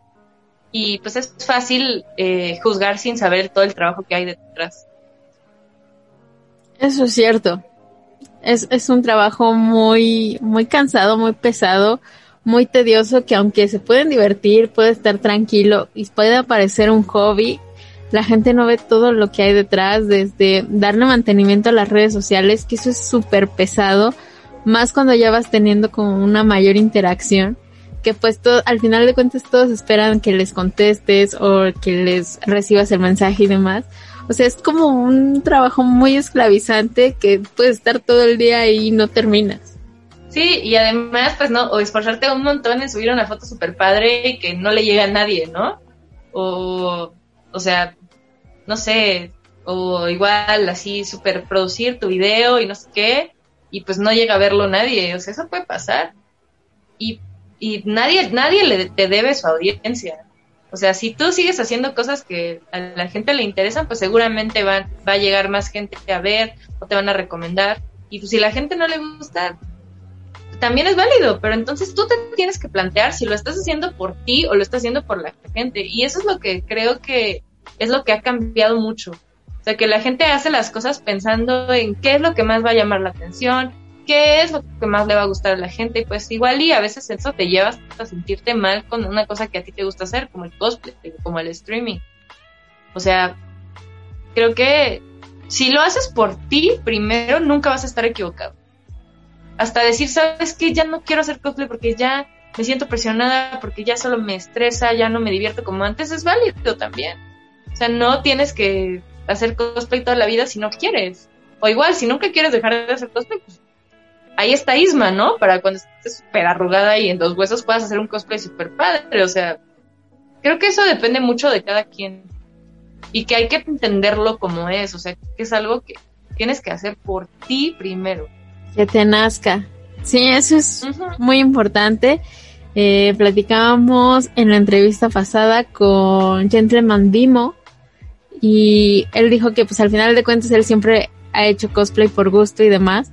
Y pues es fácil eh, juzgar sin saber todo el trabajo que hay detrás. Eso es cierto. Es, es un trabajo muy, muy cansado, muy pesado, muy tedioso, que aunque se pueden divertir, puede estar tranquilo y puede aparecer un hobby, la gente no ve todo lo que hay detrás, desde darle mantenimiento a las redes sociales, que eso es súper pesado, más cuando ya vas teniendo como una mayor interacción, que pues todo, al final de cuentas todos esperan que les contestes o que les recibas el mensaje y demás. O sea, es como un trabajo muy esclavizante que puedes estar todo el día y no terminas. Sí, y además, pues no, o esforzarte un montón en subir una foto super padre que no le llegue a nadie, ¿no? O, o sea, no sé, o igual así super producir tu video y no sé qué, y pues no llega a verlo nadie, o sea, eso puede pasar. Y, y nadie, nadie le, te debe su audiencia. O sea, si tú sigues haciendo cosas que a la gente le interesan, pues seguramente va, va a llegar más gente a ver o te van a recomendar. Y pues si la gente no le gusta, también es válido, pero entonces tú te tienes que plantear si lo estás haciendo por ti o lo estás haciendo por la gente. Y eso es lo que creo que es lo que ha cambiado mucho. O sea, que la gente hace las cosas pensando en qué es lo que más va a llamar la atención, qué es lo que más le va a gustar a la gente, pues igual y a veces eso te lleva a sentirte mal con una cosa que a ti te gusta hacer, como el cosplay, como el streaming. O sea, creo que si lo haces por ti, primero nunca vas a estar equivocado. Hasta decir, sabes que ya no quiero hacer cosplay porque ya me siento presionada, porque ya solo me estresa, ya no me divierto como antes, es válido también. O sea, no tienes que hacer cosplay toda la vida si no quieres. O igual, si nunca quieres dejar de hacer cosplay, pues ahí está Isma, ¿no? Para cuando estés súper arrugada y en dos huesos puedas hacer un cosplay súper padre. O sea, creo que eso depende mucho de cada quien. Y que hay que entenderlo como es. O sea, que es algo que tienes que hacer por ti primero. Que te nazca. Sí, eso es muy importante. Eh, platicábamos en la entrevista pasada con Gentleman Dimo y él dijo que pues al final de cuentas él siempre ha hecho cosplay por gusto y demás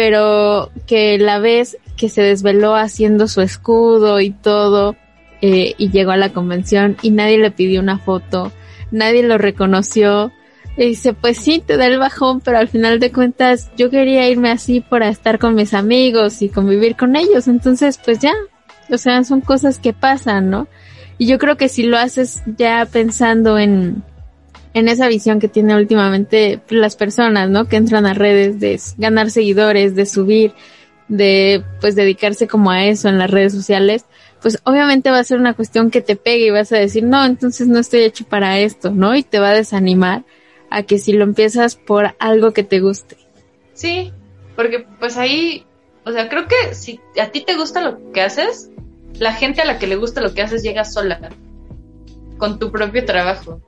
pero que la vez que se desveló haciendo su escudo y todo, eh, y llegó a la convención y nadie le pidió una foto, nadie lo reconoció, y dice, pues sí, te da el bajón, pero al final de cuentas yo quería irme así para estar con mis amigos y convivir con ellos, entonces pues ya, o sea, son cosas que pasan, ¿no? Y yo creo que si lo haces ya pensando en, en esa visión que tiene últimamente las personas, ¿no? Que entran a redes de ganar seguidores, de subir, de pues dedicarse como a eso en las redes sociales, pues obviamente va a ser una cuestión que te pegue y vas a decir, no, entonces no estoy hecho para esto, ¿no? Y te va a desanimar a que si lo empiezas por algo que te guste. Sí, porque pues ahí, o sea, creo que si a ti te gusta lo que haces, la gente a la que le gusta lo que haces llega sola, con tu propio trabajo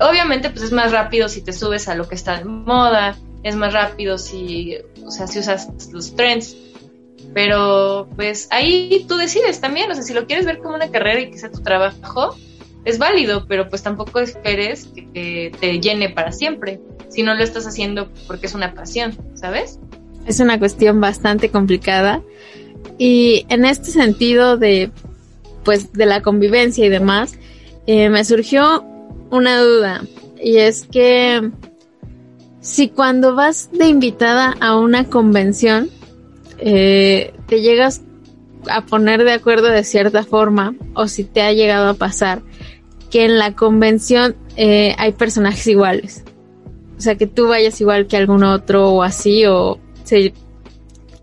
obviamente pues es más rápido si te subes a lo que está de moda, es más rápido si, o sea, si usas los trends, pero pues ahí tú decides también, o sea, si lo quieres ver como una carrera y que sea tu trabajo, es válido, pero pues tampoco esperes que te llene para siempre, si no lo estás haciendo porque es una pasión, ¿sabes? es una cuestión bastante complicada y en este sentido de pues de la convivencia y demás, eh, me surgió una duda y es que si cuando vas de invitada a una convención eh, te llegas a poner de acuerdo de cierta forma o si te ha llegado a pasar que en la convención eh, hay personajes iguales. O sea, que tú vayas igual que algún otro o así, o se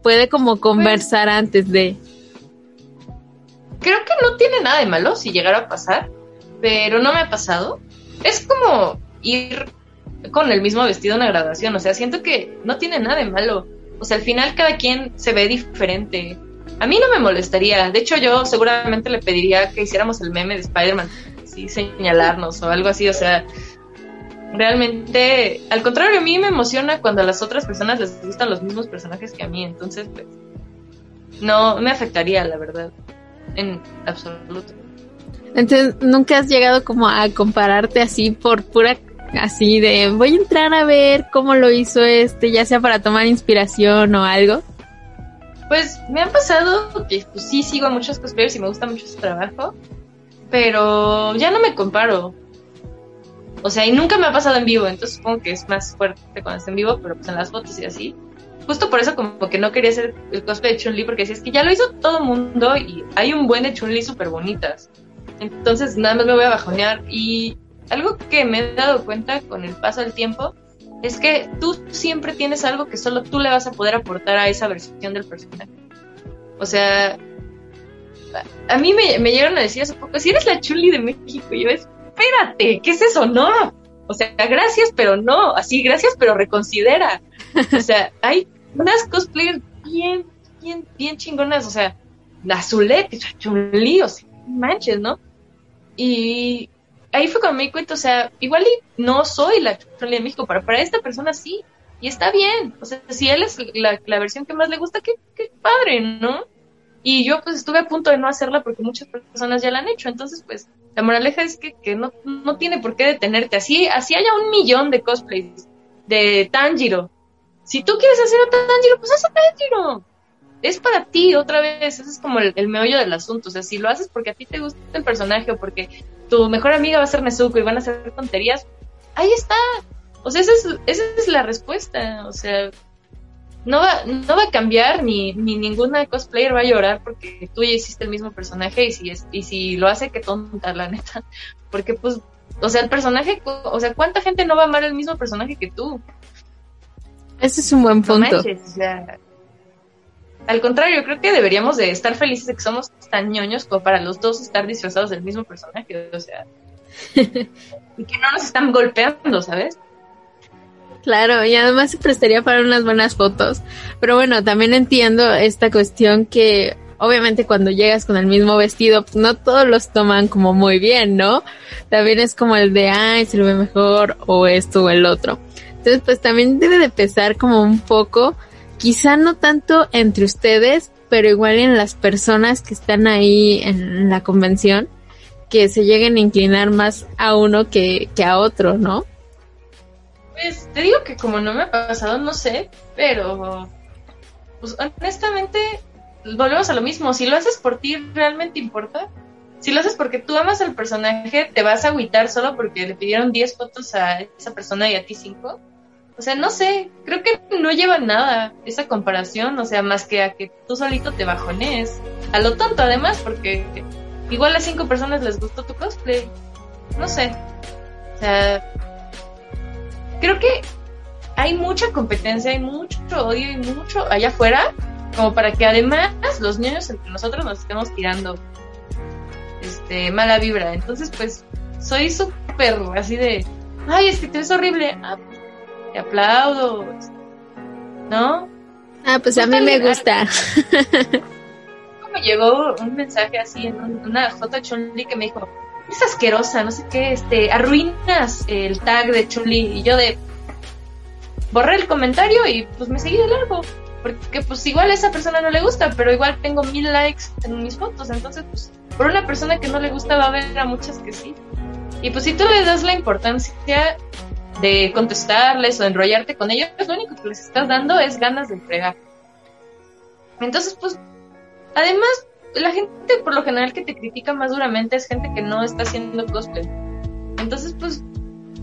puede como pues conversar antes de... Creo que no tiene nada de malo si llegara a pasar, pero no me ha pasado. Es como ir con el mismo vestido a una graduación, o sea, siento que no tiene nada de malo. O sea, al final cada quien se ve diferente. A mí no me molestaría. De hecho, yo seguramente le pediría que hiciéramos el meme de Spider-Man, así señalarnos o algo así. O sea, realmente, al contrario, a mí me emociona cuando a las otras personas les gustan los mismos personajes que a mí. Entonces, pues, no me afectaría, la verdad, en absoluto. Entonces, ¿nunca has llegado como a compararte así por pura así de voy a entrar a ver cómo lo hizo este, ya sea para tomar inspiración o algo? Pues me han pasado que pues, sí sigo a muchos cosplayers y me gusta mucho su trabajo, pero ya no me comparo. O sea, y nunca me ha pasado en vivo, entonces supongo que es más fuerte cuando está en vivo, pero pues en las fotos y así. Justo por eso como que no quería hacer el cosplay de Chun-Li, porque si que ya lo hizo todo el mundo y hay un buen de Chun-Li súper bonitas. Entonces nada más me voy a bajonear y algo que me he dado cuenta con el paso del tiempo es que tú siempre tienes algo que solo tú le vas a poder aportar a esa versión del personaje. O sea, a mí me, me llegaron a decir hace poco, si eres la Chuli de México, y yo, espérate, ¿qué es eso? No. O sea, gracias, pero no. Así, gracias, pero reconsidera. O sea, hay unas cosplayers bien, bien, bien chingonas. O sea, la Zulette, Chun-Li, o sea, manches, ¿no? Y ahí fue cuando me di cuenta, o sea, igual y no soy la Chun-Li de México, pero para esta persona sí. Y está bien. O sea, si él es la, la versión que más le gusta, qué, qué padre, ¿no? Y yo pues estuve a punto de no hacerla porque muchas personas ya la han hecho. Entonces, pues, la moraleja es que, que no, no tiene por qué detenerte. Así, así haya un millón de cosplays de Tanjiro. Si tú quieres hacer a Tanjiro, pues haz a Tanjiro. Es para ti, otra vez. Ese es como el, meollo del asunto. O sea, si lo haces porque a ti te gusta el personaje o porque tu mejor amiga va a ser Nezuko y van a hacer tonterías, ahí está. O sea, esa es, esa es la respuesta. O sea, no va, no va a cambiar ni, ni ninguna cosplayer va a llorar porque tú ya hiciste el mismo personaje y si, es, y si lo hace, qué tonta, la neta. Porque pues, o sea, el personaje, o sea, ¿cuánta gente no va a amar el mismo personaje que tú? Ese es un buen punto. al contrario, creo que deberíamos de estar felices de que somos tan ñoños como para los dos estar disfrazados del mismo personaje, o sea, y que no nos están golpeando, ¿sabes? Claro, y además se prestaría para unas buenas fotos. Pero bueno, también entiendo esta cuestión que obviamente cuando llegas con el mismo vestido, pues no todos los toman como muy bien, ¿no? También es como el de, ay, se lo ve mejor o esto o el otro. Entonces, pues también debe de pesar como un poco, quizá no tanto entre ustedes, pero igual en las personas que están ahí en la convención, que se lleguen a inclinar más a uno que, que a otro, ¿no? Pues te digo que como no me ha pasado, no sé, pero pues honestamente volvemos a lo mismo. Si lo haces por ti, ¿realmente importa? Si lo haces porque tú amas al personaje, ¿te vas a agüitar solo porque le pidieron 10 fotos a esa persona y a ti 5? O sea, no sé, creo que no lleva nada esa comparación, o sea, más que a que tú solito te bajones. A lo tonto además, porque igual a cinco personas les gustó tu cosplay. No sé. O sea, creo que hay mucha competencia, hay mucho odio y mucho allá afuera, como para que además los niños entre nosotros nos estemos tirando este mala vibra. Entonces, pues, soy súper así de, ay, es que te ves horrible. Ah, te aplaudo. ¿No? Ah, pues a mí me gusta. me llegó un mensaje así en una foto de chun que me dijo, es asquerosa, no sé qué, este, arruinas el tag de Chuli y yo de borré el comentario y pues me seguí de largo. Porque pues igual a esa persona no le gusta, pero igual tengo mil likes en mis fotos. Entonces, pues, por una persona que no le gusta va a haber a muchas que sí. Y pues si tú le das la importancia, de contestarles o enrollarte con ellos, lo único que les estás dando es ganas de fregar. Entonces, pues, además, la gente por lo general que te critica más duramente es gente que no está haciendo cosplay. Entonces, pues,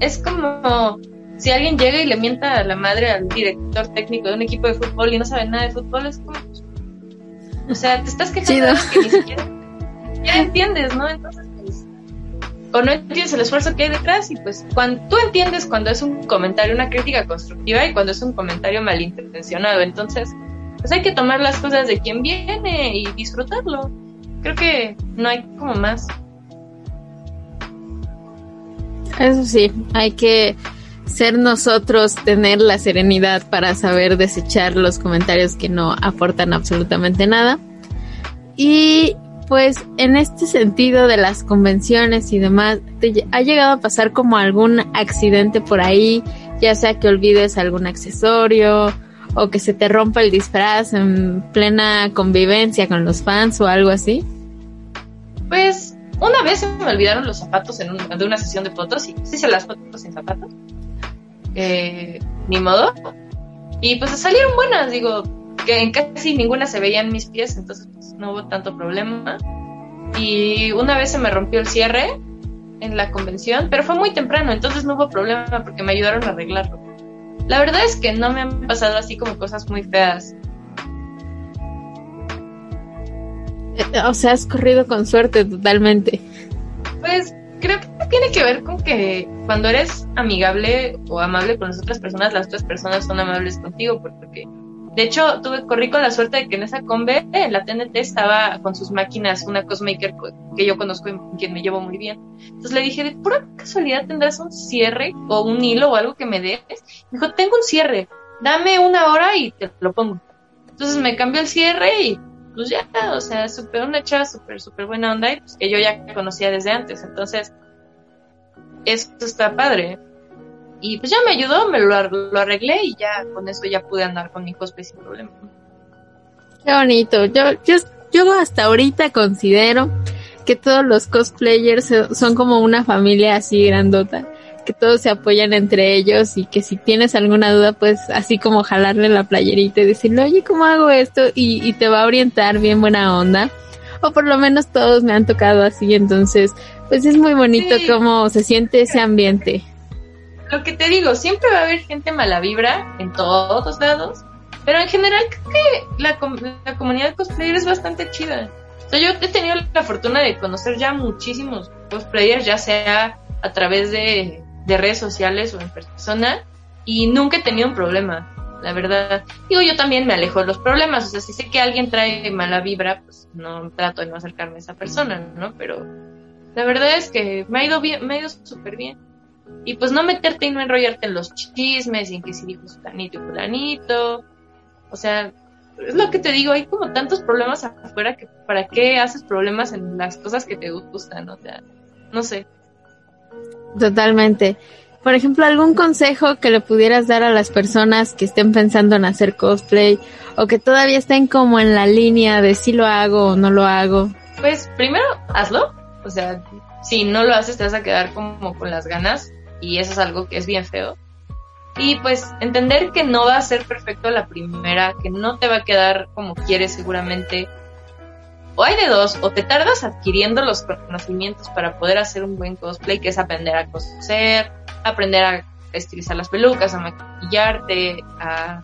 es como si alguien llega y le mienta a la madre al director técnico de un equipo de fútbol y no sabe nada de fútbol, es como... O sea, te estás quejando de que ni siquiera, entiendes, ¿no? Entonces, pues, o no entiendes el esfuerzo que hay detrás y pues cuando tú entiendes cuando es un comentario, una crítica constructiva y cuando es un comentario malintencionado. Entonces, pues hay que tomar las cosas de quien viene y disfrutarlo. Creo que no hay como más. Eso sí, hay que ser nosotros, tener la serenidad para saber desechar los comentarios que no aportan absolutamente nada. Y pues en este sentido de las convenciones y demás, ¿te ha llegado a pasar como algún accidente por ahí? Ya sea que olvides algún accesorio o que se te rompa el disfraz en plena convivencia con los fans o algo así. Pues una vez se me olvidaron los zapatos en de una sesión de fotos y hice las fotos sin zapatos. Eh, ni modo. Y pues salieron buenas, digo, que en casi ninguna se veían mis pies, entonces pues, no hubo tanto problema. Y una vez se me rompió el cierre en la convención, pero fue muy temprano, entonces no hubo problema porque me ayudaron a arreglarlo. La verdad es que no me han pasado así como cosas muy feas. Eh, o sea, has corrido con suerte totalmente. Pues creo que tiene que ver con que cuando eres amigable o amable con las otras personas, las otras personas son amables contigo, porque de hecho tuve corrí con la suerte de que en esa conve la TNT estaba con sus máquinas, una cosmaker que yo conozco y quien me llevo muy bien. Entonces le dije, ¿de pura casualidad tendrás un cierre o un hilo o algo que me des? Me dijo, tengo un cierre, dame una hora y te lo pongo. Entonces me cambió el cierre y pues ya, o sea, super una chava súper, súper buena onda y pues que yo ya conocía desde antes. Entonces, esto está padre. Y pues ya me ayudó, me lo, arreglé y ya con eso ya pude andar con mi cosplay sin problema. Qué bonito. Yo, yo, yo hasta ahorita considero que todos los cosplayers son como una familia así grandota, que todos se apoyan entre ellos y que si tienes alguna duda, pues así como jalarle la playerita y decirle, oye, ¿cómo hago esto? Y, y te va a orientar bien buena onda. O por lo menos todos me han tocado así, entonces pues es muy bonito cómo se siente ese ambiente. Lo que te digo, siempre va a haber gente mala vibra en todos lados, pero en general creo que la, la comunidad cosplayer es bastante chida. O sea, yo he tenido la fortuna de conocer ya muchísimos cosplayers, ya sea a través de, de redes sociales o en persona, y nunca he tenido un problema la verdad. Digo, yo también me alejo de los problemas, o sea, si sé que alguien trae mala vibra, pues no trato de no acercarme a esa persona, ¿no? Pero la verdad es que me ha ido bien, me ha ido súper bien. Y pues no meterte y no enrollarte en los chismes y en que si dijo fulanito y fulanito. O sea, es lo que te digo, hay como tantos problemas afuera que para qué haces problemas en las cosas que te gustan, o sea, no sé. Totalmente. Por ejemplo, algún consejo que le pudieras dar a las personas que estén pensando en hacer cosplay o que todavía estén como en la línea de si lo hago o no lo hago. Pues primero hazlo, o sea, si no lo haces te vas a quedar como con las ganas y eso es algo que es bien feo. Y pues entender que no va a ser perfecto la primera, que no te va a quedar como quieres seguramente. O hay de dos, o te tardas adquiriendo los conocimientos para poder hacer un buen cosplay, que es aprender a coser, aprender a estilizar las pelucas, a maquillarte, a...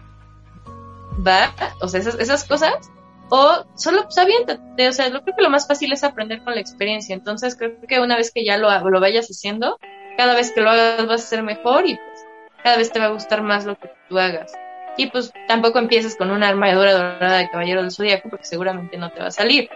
¿Va? O sea, esas, esas cosas o solo pues aviéntate, o sea, lo creo que lo más fácil es aprender con la experiencia, entonces creo que una vez que ya lo, lo vayas haciendo, cada vez que lo hagas vas a ser mejor y pues cada vez te va a gustar más lo que tú hagas. Y pues tampoco empieces con una armadura dorada de caballero del zodiaco porque seguramente no te va a salir.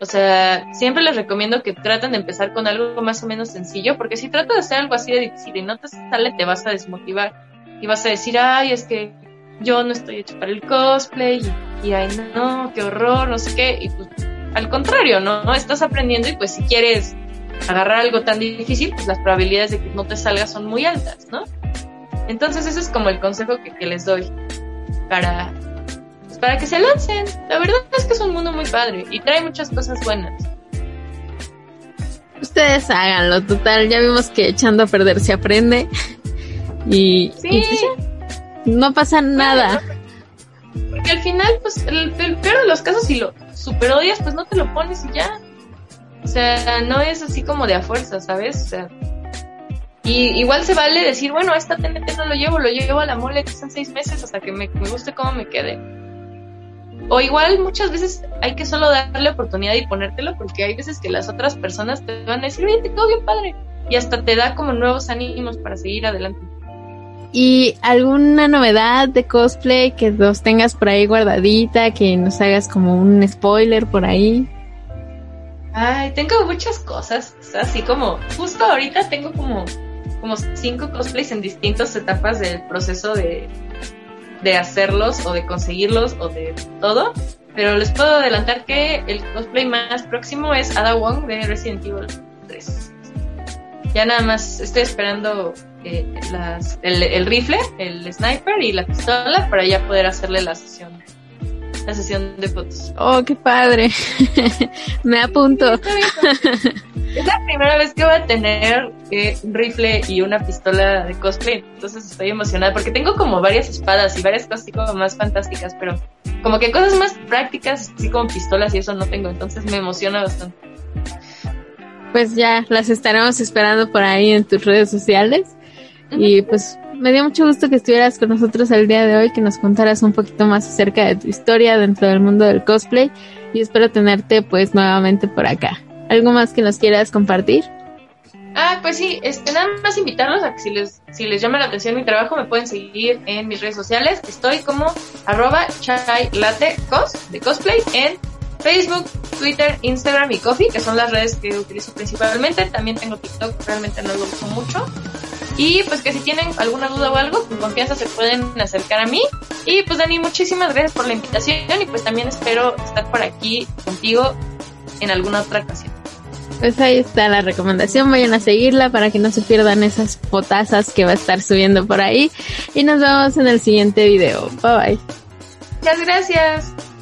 O sea, siempre les recomiendo que traten de empezar con algo más o menos sencillo, porque si tratas de hacer algo así de difícil y no te sale, te vas a desmotivar y vas a decir, ay, es que yo no estoy hecho para el cosplay y, ay no, qué horror, no sé qué, y pues al contrario, ¿no? Estás aprendiendo y pues si quieres agarrar algo tan difícil, pues las probabilidades de que no te salga son muy altas, ¿no? Entonces ese es como el consejo que, les doy para, pues, para que se lancen. La verdad es que es un mundo muy padre y trae muchas cosas buenas. Ustedes háganlo, total, ya vimos que echando a perder se aprende. Y, Sí. y pues no pasa nada. Porque al final, pues, el, el peor de los casos, si lo super odias, pues no te lo pones y ya. O sea, no es así como de a fuerza, ¿sabes? O sea, y igual se vale decir, bueno, esta TNT no lo llevo, lo llevo a la mole que son seis meses hasta que me, me guste cómo me quede. O igual muchas veces hay que solo darle oportunidad y ponértelo porque hay veces que las otras personas te van a decir, oye, te quedó bien padre. Y hasta te da como nuevos ánimos para seguir adelante. ¿Y alguna novedad de cosplay que los tengas por ahí guardadita, que nos hagas como un spoiler por ahí? Ay, tengo muchas cosas, o así como, justo ahorita tengo como, como cinco cosplays en distintas etapas del proceso de, de hacerlos o de conseguirlos o de todo, pero les puedo adelantar que el cosplay más próximo es Ada Wong de Resident Evil 3. Ya nada más estoy esperando eh, el rifle, el sniper y la pistola para ya poder hacerle la sesión, la sesión de fotos. Oh, qué padre. Me apunto. Es la primera vez que voy a tener eh, un rifle y una pistola de cosplay, entonces estoy emocionada porque tengo como varias espadas y varias cosas así como más fantásticas, pero como que cosas más prácticas, así como pistolas y eso no tengo, entonces me emociona bastante. Pues ya las estaremos esperando por ahí en tus redes sociales. Y pues me dio mucho gusto que estuvieras con nosotros el día de hoy, que nos contaras un poquito más acerca de tu historia dentro del mundo del cosplay y espero tenerte pues nuevamente por acá. ¿Algo más que nos quieras compartir? Ah, pues sí, este, nada más invitarlos a que si les, llama la atención mi trabajo me pueden seguir en mis redes sociales. Estoy como arroba cos de cosplay en Facebook, Twitter, Instagram y Coffee, que son las redes que utilizo principalmente. También tengo TikTok, realmente no lo uso mucho. Y pues que si tienen alguna duda o algo, con confianza se pueden acercar a mí. Y pues Dani, muchísimas gracias por la invitación y pues también espero estar por aquí contigo en alguna otra ocasión. Pues ahí está la recomendación, vayan a seguirla para que no se pierdan esas potazas que va a estar subiendo por ahí. Y nos vemos en el siguiente video. Bye bye. Muchas gracias.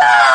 ah!